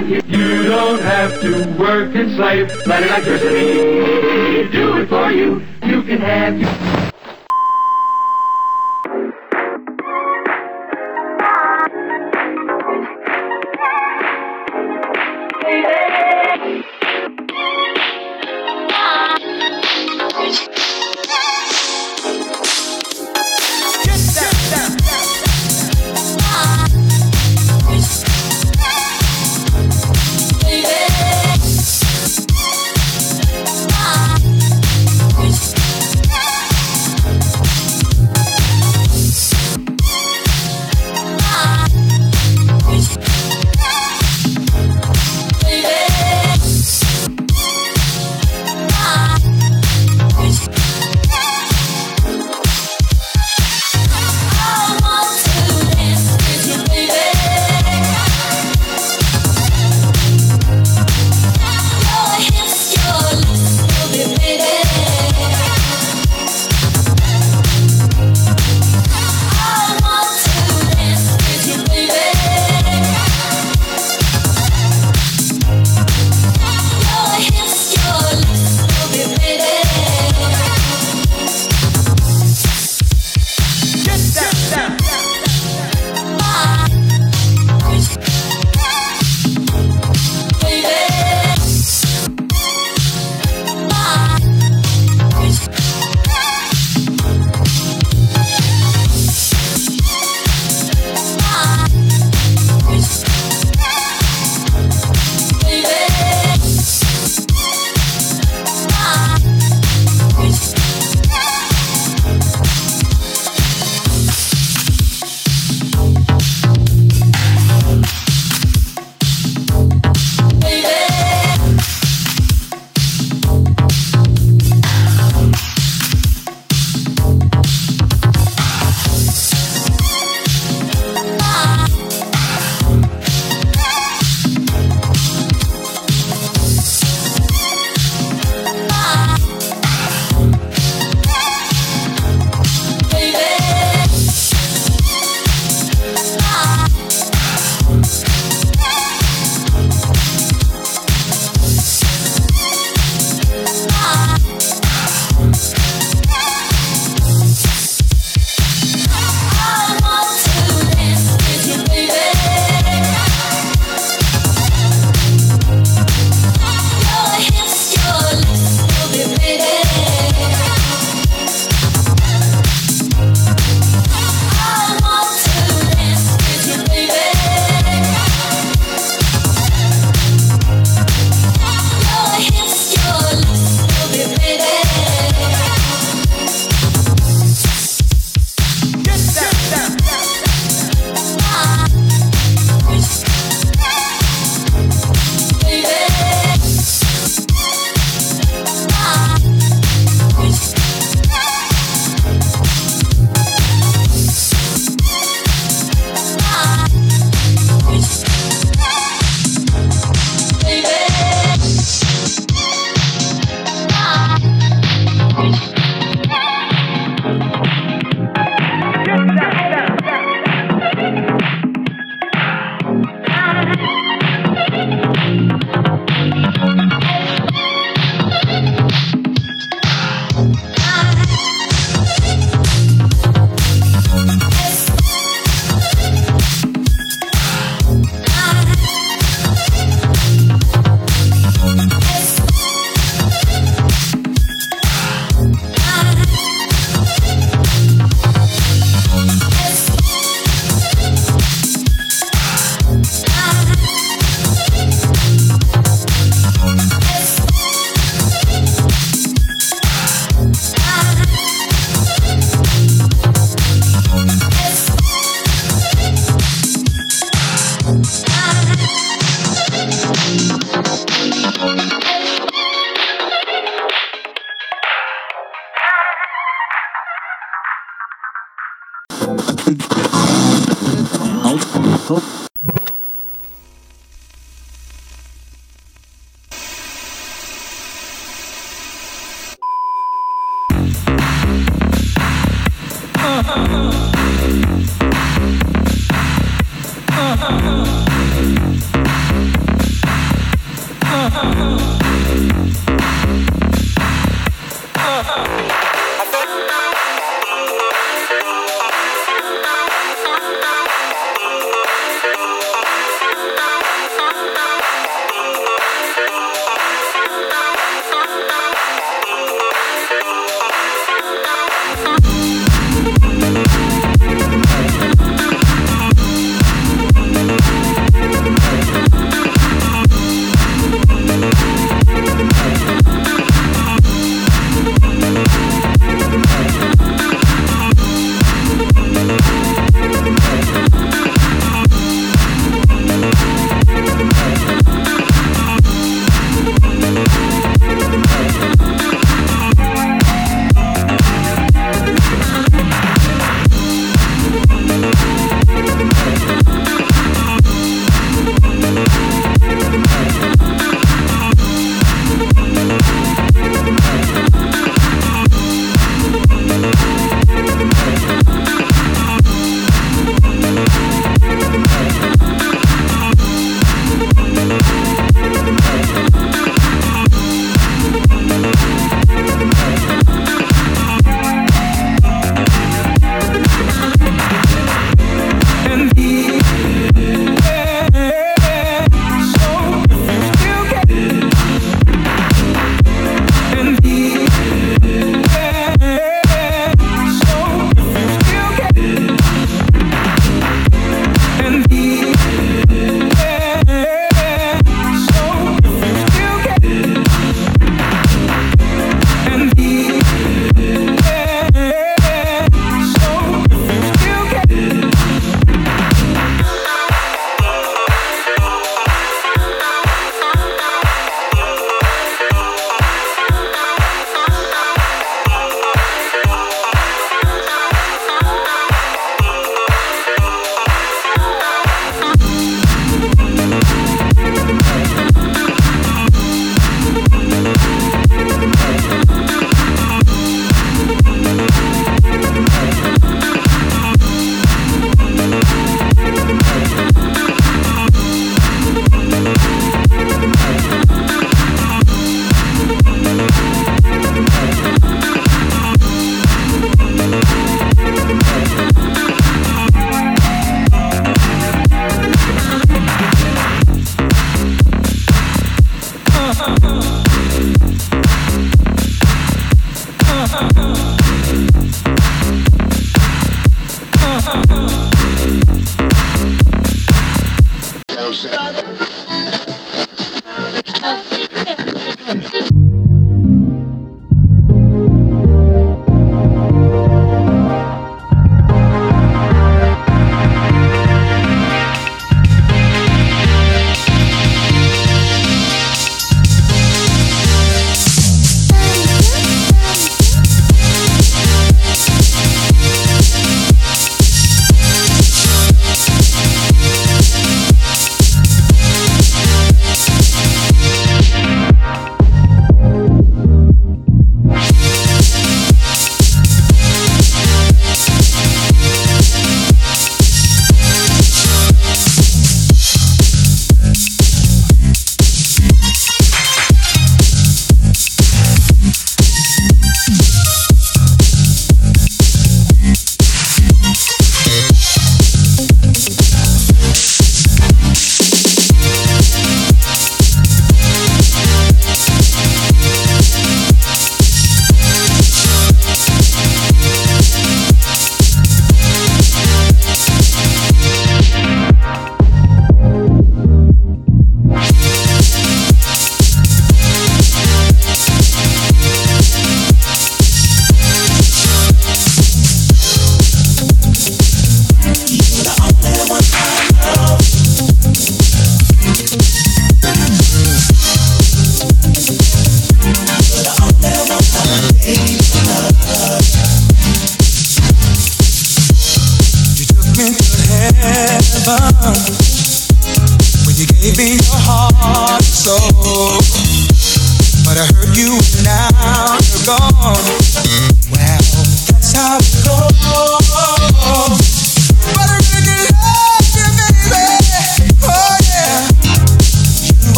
You don't have to work and slave. Let it electricity do it for you. You can have your...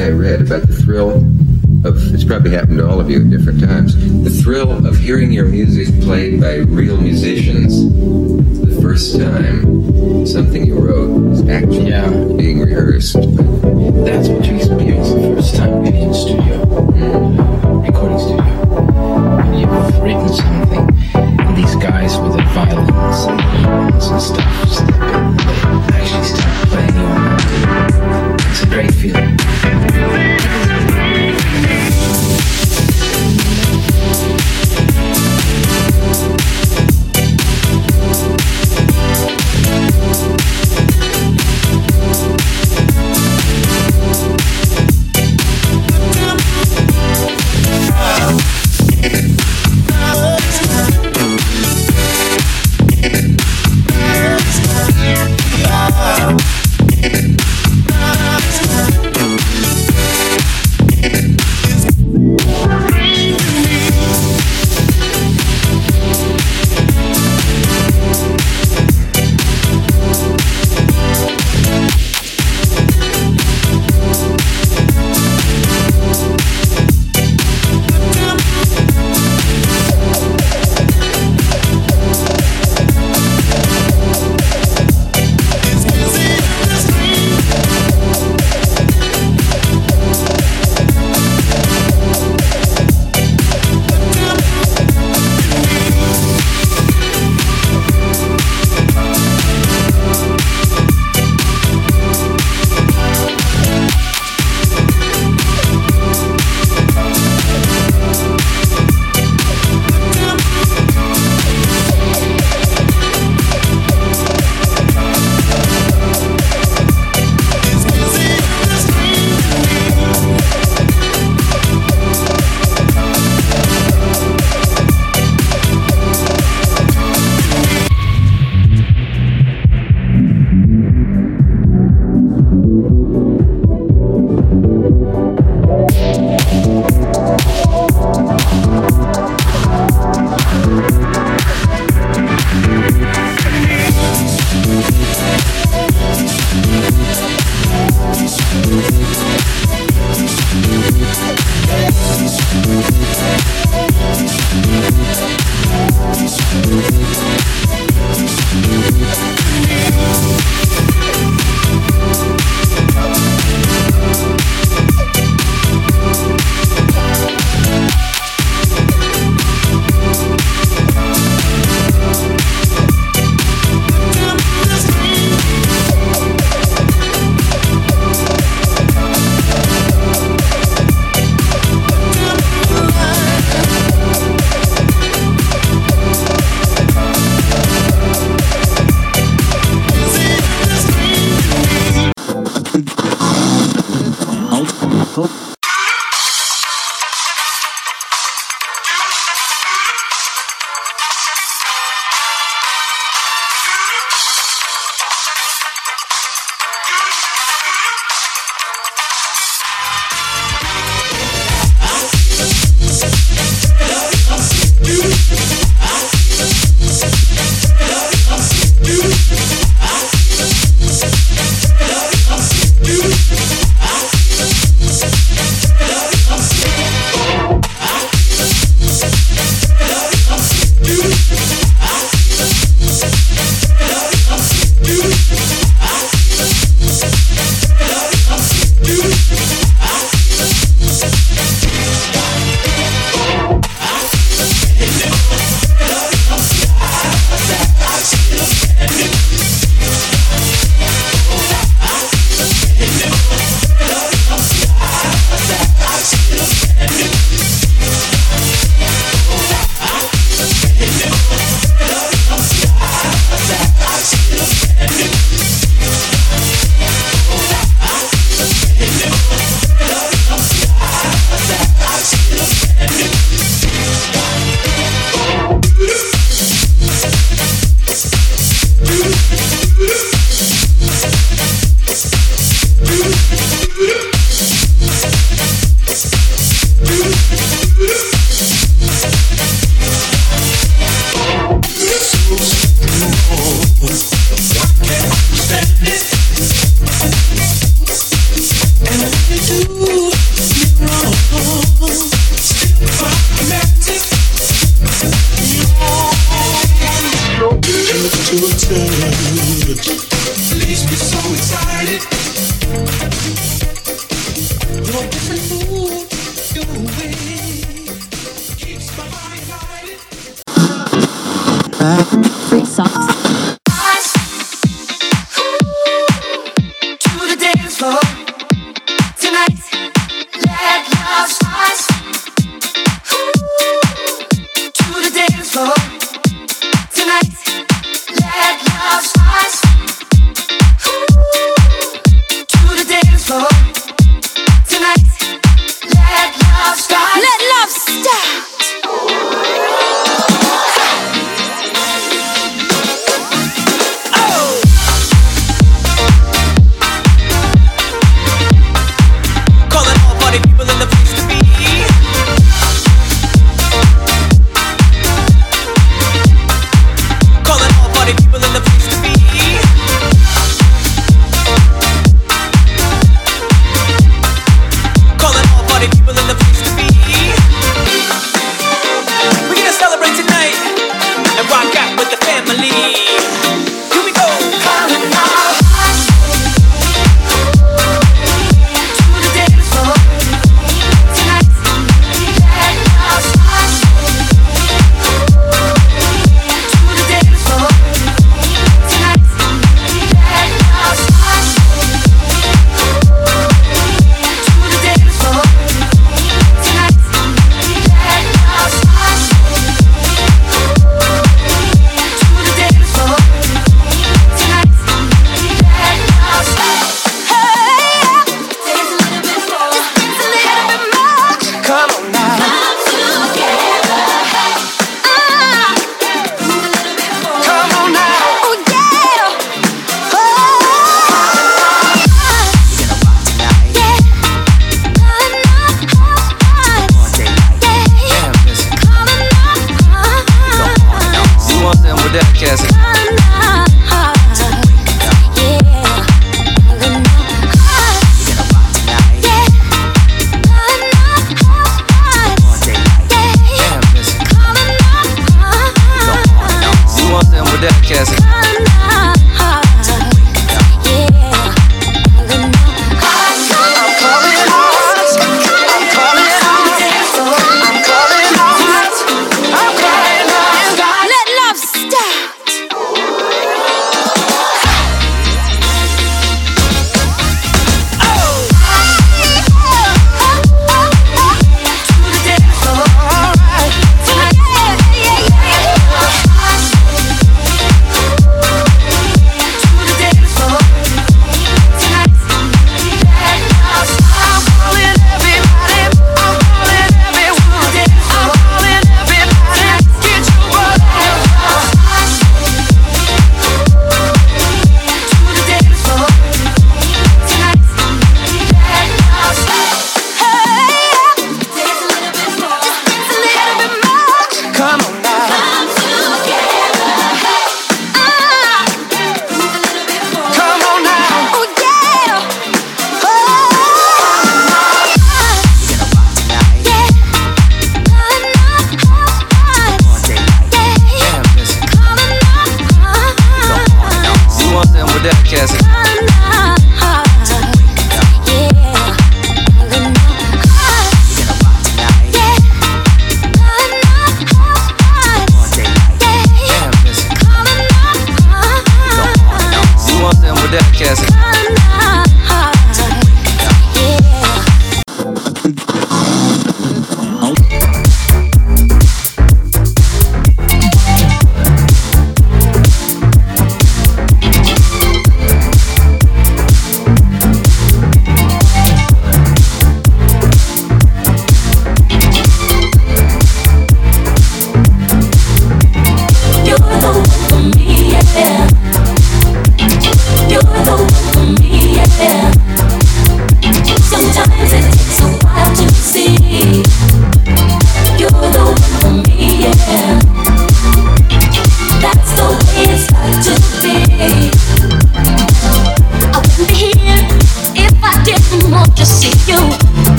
I read, about the thrill of, it's probably happened to all of you at different times, the thrill of hearing your music played by real musicians the first time something you wrote was actually Yeah. being rehearsed. That's what you experience the first time being in studio, mm. recording studio. When you've written something, and these guys with their violins and horns and stuff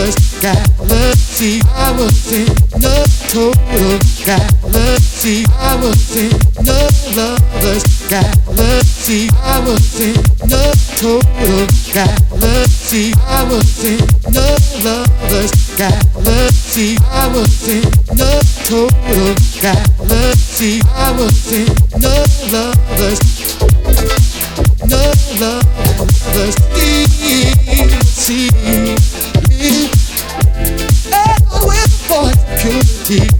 first galaxy. I was in the total galaxy. I was in the lover's galaxy. I was in the total galaxy. I was in the lover's galaxy. I was in the total galaxy. I was in the lover's the lovers, see. see.